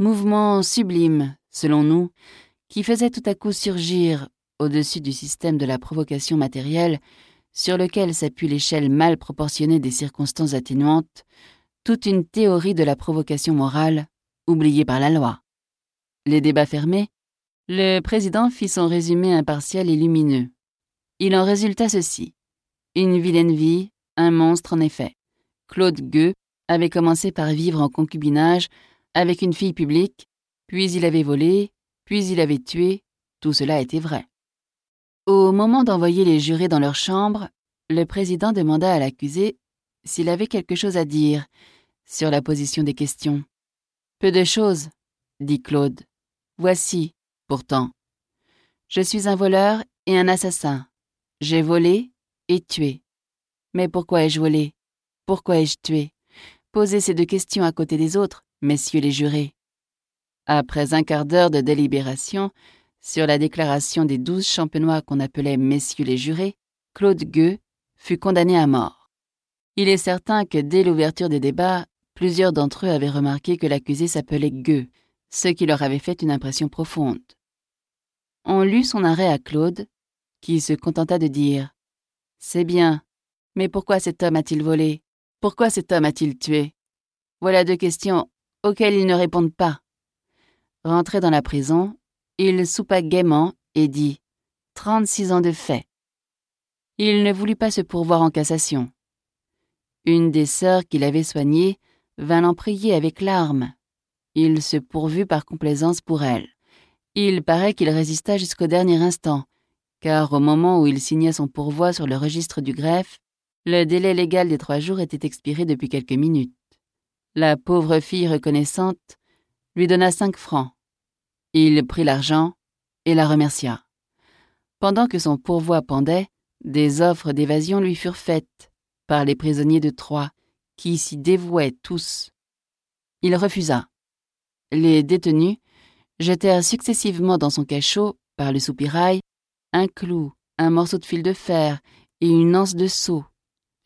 Mouvement sublime, selon nous, qui faisait tout à coup surgir, au-dessus du système de la provocation matérielle, sur lequel s'appuie l'échelle mal proportionnée des circonstances atténuantes, toute une théorie de la provocation morale, oubliée par la loi. Les débats fermés, le président fit son résumé impartial et lumineux. Il en résulta ceci. Une vilaine vie, un monstre en effet. Claude Gueux avait commencé par vivre en concubinage avec une fille publique, puis il avait volé, puis il avait tué, tout cela était vrai. Au moment d'envoyer les jurés dans leur chambre, le président demanda à l'accusé s'il avait quelque chose à dire sur la position des questions. Peu de choses, dit Claude. Voici, pourtant. Je suis un voleur et un assassin. J'ai volé et tué. Mais pourquoi ai-je volé? Pourquoi ai-je tué? Posez ces deux questions à côté des autres, messieurs les jurés. Après un quart d'heure de délibération, sur la déclaration des douze champenois qu'on appelait messieurs les jurés, Claude Gueux fut condamné à mort. Il est certain que dès l'ouverture des débats, plusieurs d'entre eux avaient remarqué que l'accusé s'appelait Gueux, ce qui leur avait fait une impression profonde. On lut son arrêt à Claude, qui se contenta de dire C'est bien, mais pourquoi cet homme a-t-il volé? Pourquoi cet homme a-t-il tué? Voilà deux questions auxquelles ils ne répondent pas. Rentré dans la prison, il soupa gaiement et dit Trente-six ans de fait. Il ne voulut pas se pourvoir en cassation. Une des sœurs qu'il avait soignées vint l'en prier avec larmes. Il se pourvut par complaisance pour elle. Il paraît qu'il résista jusqu'au dernier instant, car au moment où il signa son pourvoi sur le registre du greffe, le délai légal des trois jours était expiré depuis quelques minutes. La pauvre fille reconnaissante lui donna cinq francs. Il prit l'argent et la remercia. Pendant que son pourvoi pendait, des offres d'évasion lui furent faites par les prisonniers de Troyes, qui s'y dévouaient tous. Il refusa. Les détenus jetèrent successivement dans son cachot, par le soupirail, un clou, un morceau de fil de fer et une anse de seau.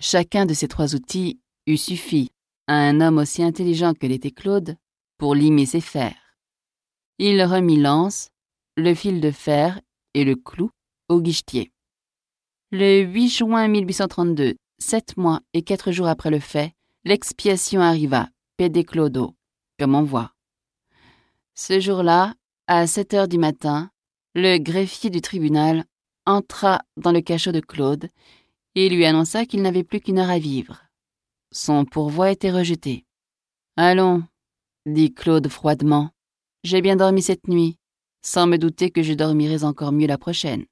Chacun de ces trois outils eût suffi à un homme aussi intelligent que l'était Claude pour limer ses fers. Il remit l'anse, le fil de fer et le clou au guichetier. Le 8 juin 1832, sept mois et quatre jours après le fait, l'expiation arriva, pédé Clodo, comme on voit. Ce jour-là, à 7 heures du matin, le greffier du tribunal entra dans le cachot de Claude et lui annonça qu'il n'avait plus qu'une heure à vivre. Son pourvoi était rejeté. Allons, dit Claude froidement, j'ai bien dormi cette nuit, sans me douter que je dormirai encore mieux la prochaine.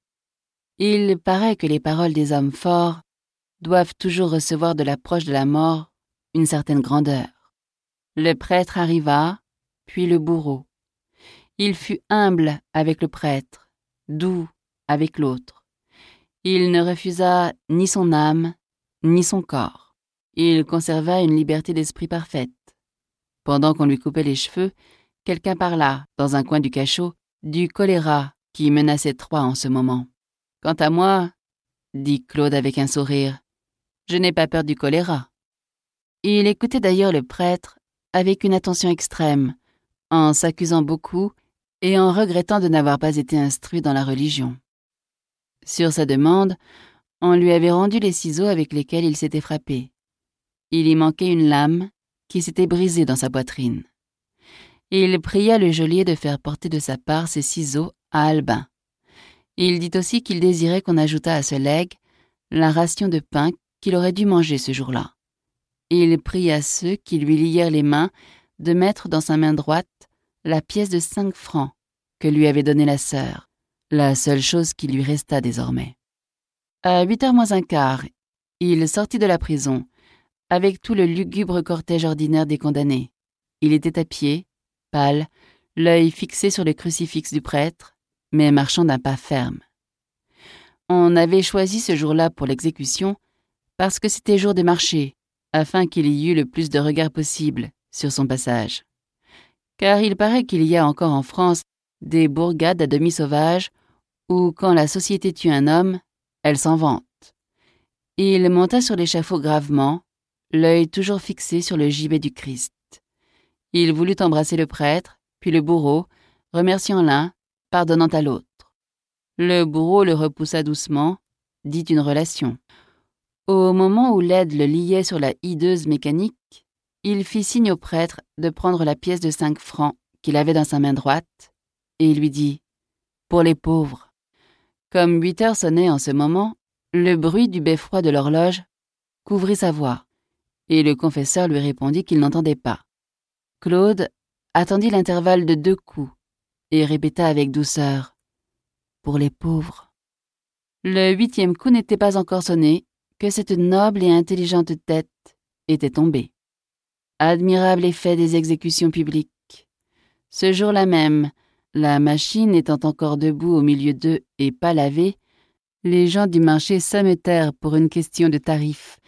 Il paraît que les paroles des hommes forts doivent toujours recevoir de l'approche de la mort une certaine grandeur. Le prêtre arriva, puis le bourreau. Il fut humble avec le prêtre, doux avec l'autre. Il ne refusa ni son âme, ni son corps. Il conserva une liberté d'esprit parfaite. Pendant qu'on lui coupait les cheveux, quelqu'un parla, dans un coin du cachot, du choléra qui menaçait Troyes en ce moment. Quant à moi, dit Claude avec un sourire, je n'ai pas peur du choléra. Il écoutait d'ailleurs le prêtre avec une attention extrême, en s'accusant beaucoup et en regrettant de n'avoir pas été instruit dans la religion. Sur sa demande, on lui avait rendu les ciseaux avec lesquels il s'était frappé. Il y manquait une lame qui s'était brisée dans sa poitrine il pria le geôlier de faire porter de sa part ses ciseaux à Albin. Il dit aussi qu'il désirait qu'on ajoutât à ce legs la ration de pain qu'il aurait dû manger ce jour-là. Il pria ceux qui lui lièrent les mains de mettre dans sa main droite la pièce de cinq francs que lui avait donnée la sœur, la seule chose qui lui resta désormais. À huit heures moins un quart, il sortit de la prison, avec tout le lugubre cortège ordinaire des condamnés. Il était à pied, pâle, l'œil fixé sur le crucifix du prêtre, mais marchant d'un pas ferme. On avait choisi ce jour-là pour l'exécution parce que c'était jour de marché, afin qu'il y eût le plus de regards possible sur son passage. Car il paraît qu'il y a encore en France des bourgades à demi sauvages où, quand la société tue un homme, elle s'en vante. Il monta sur l'échafaud gravement, l'œil toujours fixé sur le gibet du Christ. Il voulut embrasser le prêtre, puis le bourreau, remerciant l'un, pardonnant à l'autre. Le bourreau le repoussa doucement, dit une relation. Au moment où l'aide le liait sur la hideuse mécanique, il fit signe au prêtre de prendre la pièce de cinq francs qu'il avait dans sa main droite, et il lui dit Pour les pauvres. Comme huit heures sonnaient en ce moment, le bruit du beffroi de l'horloge couvrit sa voix, et le confesseur lui répondit qu'il n'entendait pas. Claude attendit l'intervalle de deux coups et répéta avec douceur Pour les pauvres. Le huitième coup n'était pas encore sonné que cette noble et intelligente tête était tombée. Admirable effet des exécutions publiques. Ce jour-là même, la machine étant encore debout au milieu d'eux et pas lavée, les gens du marché s'ameutèrent pour une question de tarif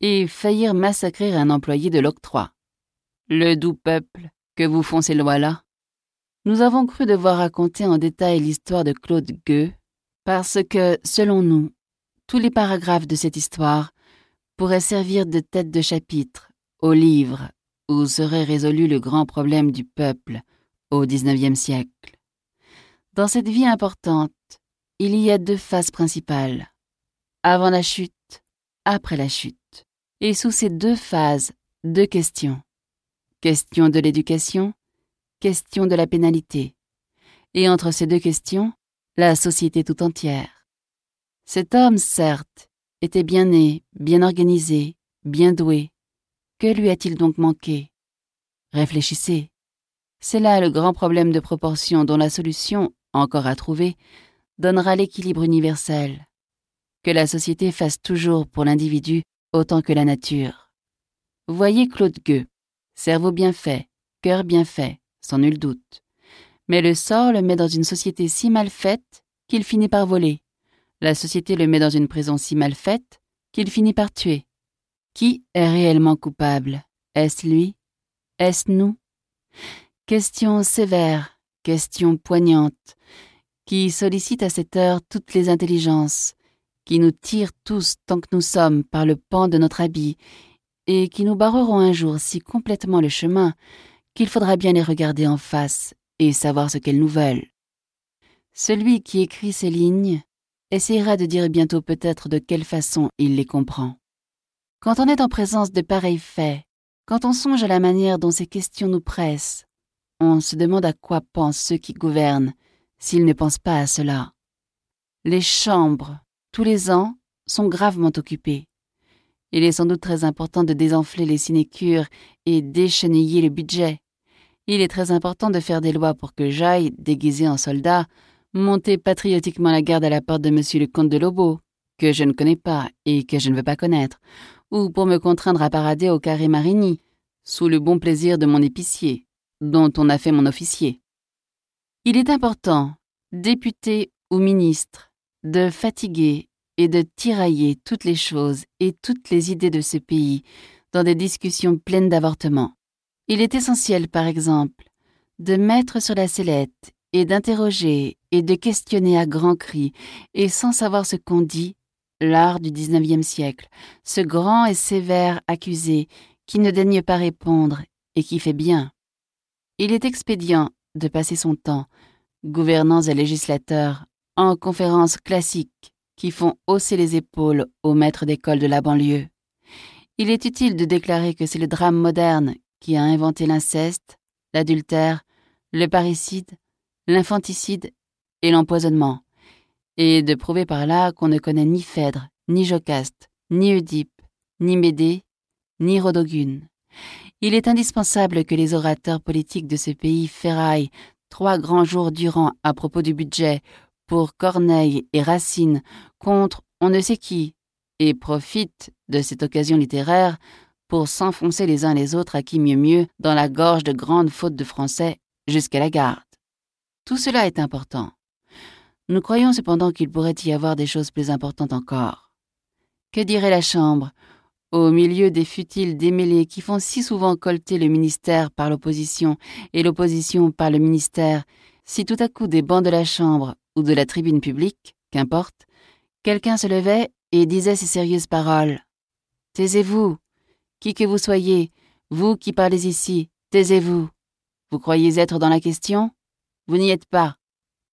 et faillirent massacrer un employé de l'octroi. Le doux peuple, que vous font ces lois-là? Nous avons cru devoir raconter en détail l'histoire de Claude Gueux, parce que, selon nous, tous les paragraphes de cette histoire pourraient servir de tête de chapitre au livre où serait résolu le grand problème du peuple au XIXe siècle. Dans cette vie importante, il y a deux phases principales, avant la chute, après la chute. Et sous ces deux phases, deux questions. Question de l'éducation, question de la pénalité. Et entre ces deux questions, la société tout entière. Cet homme, certes, était bien né, bien organisé, bien doué. Que lui a-t-il donc manqué? Réfléchissez. C'est là le grand problème de proportion dont la solution, encore à trouver, donnera l'équilibre universel. Que la société fasse toujours pour l'individu autant que la nature. Voyez Claude Gueux, cerveau bien fait, cœur bien fait, sans nul doute. Mais le sort le met dans une société si mal faite qu'il finit par voler. La société le met dans une prison si mal faite qu'il finit par tuer. Qui est réellement coupable? Est-ce lui? Est-ce nous? Question sévère, question poignante, qui sollicite à cette heure toutes les intelligences, qui nous tire tous tant que nous sommes par le pan de notre habit, et qui nous barreront un jour si complètement le chemin qu'il faudra bien les regarder en face et savoir ce qu'elles nous veulent. Celui qui écrit ces lignes essayera de dire bientôt peut-être de quelle façon il les comprend. Quand on est en présence de pareils faits, quand on songe à la manière dont ces questions nous pressent, on se demande à quoi pensent ceux qui gouvernent s'ils ne pensent pas à cela. Les chambres, tous les ans, sont gravement occupées. Il est sans doute très important de désenfler les sinécures et d'écheniller le budget. Il est très important de faire des lois pour que j'aille, déguisé en soldat, monter patriotiquement la garde à la porte de monsieur le comte de Lobo, que je ne connais pas et que je ne veux pas connaître, ou pour me contraindre à parader au carré Marigny, sous le bon plaisir de mon épicier, dont on a fait mon officier. Il est important, député ou ministre, de fatiguer et de tirailler toutes les choses et toutes les idées de ce pays dans des discussions pleines d'avortements. Il est essentiel, par exemple, de mettre sur la sellette et d'interroger et de questionner à grands cris et sans savoir ce qu'on dit l'art du XIXe siècle, ce grand et sévère accusé qui ne daigne pas répondre et qui fait bien. Il est expédient de passer son temps, gouvernants et législateurs, en conférences classiques qui font hausser les épaules aux maîtres d'école de la banlieue. Il est utile de déclarer que c'est le drame moderne qui a inventé l'inceste, l'adultère, le parricide, l'infanticide et l'empoisonnement, et de prouver par là qu'on ne connaît ni Phèdre, ni Jocaste, ni Oedipe, ni Médée, ni Rodogune. Il est indispensable que les orateurs politiques de ce pays ferraillent trois grands jours durant à propos du budget pour Corneille et Racine contre on ne sait qui, et profitent de cette occasion littéraire pour s'enfoncer les uns les autres à qui mieux mieux dans la gorge de grandes fautes de français jusqu'à la garde. Tout cela est important. Nous croyons cependant qu'il pourrait y avoir des choses plus importantes encore. Que dirait la Chambre au milieu des futiles démêlés qui font si souvent colter le ministère par l'opposition et l'opposition par le ministère, si tout à coup des bancs de la Chambre de la tribune publique, qu'importe, quelqu'un se levait et disait ces sérieuses paroles. Taisez-vous, qui que vous soyez, vous qui parlez ici, taisez-vous. Vous croyez être dans la question? Vous n'y êtes pas.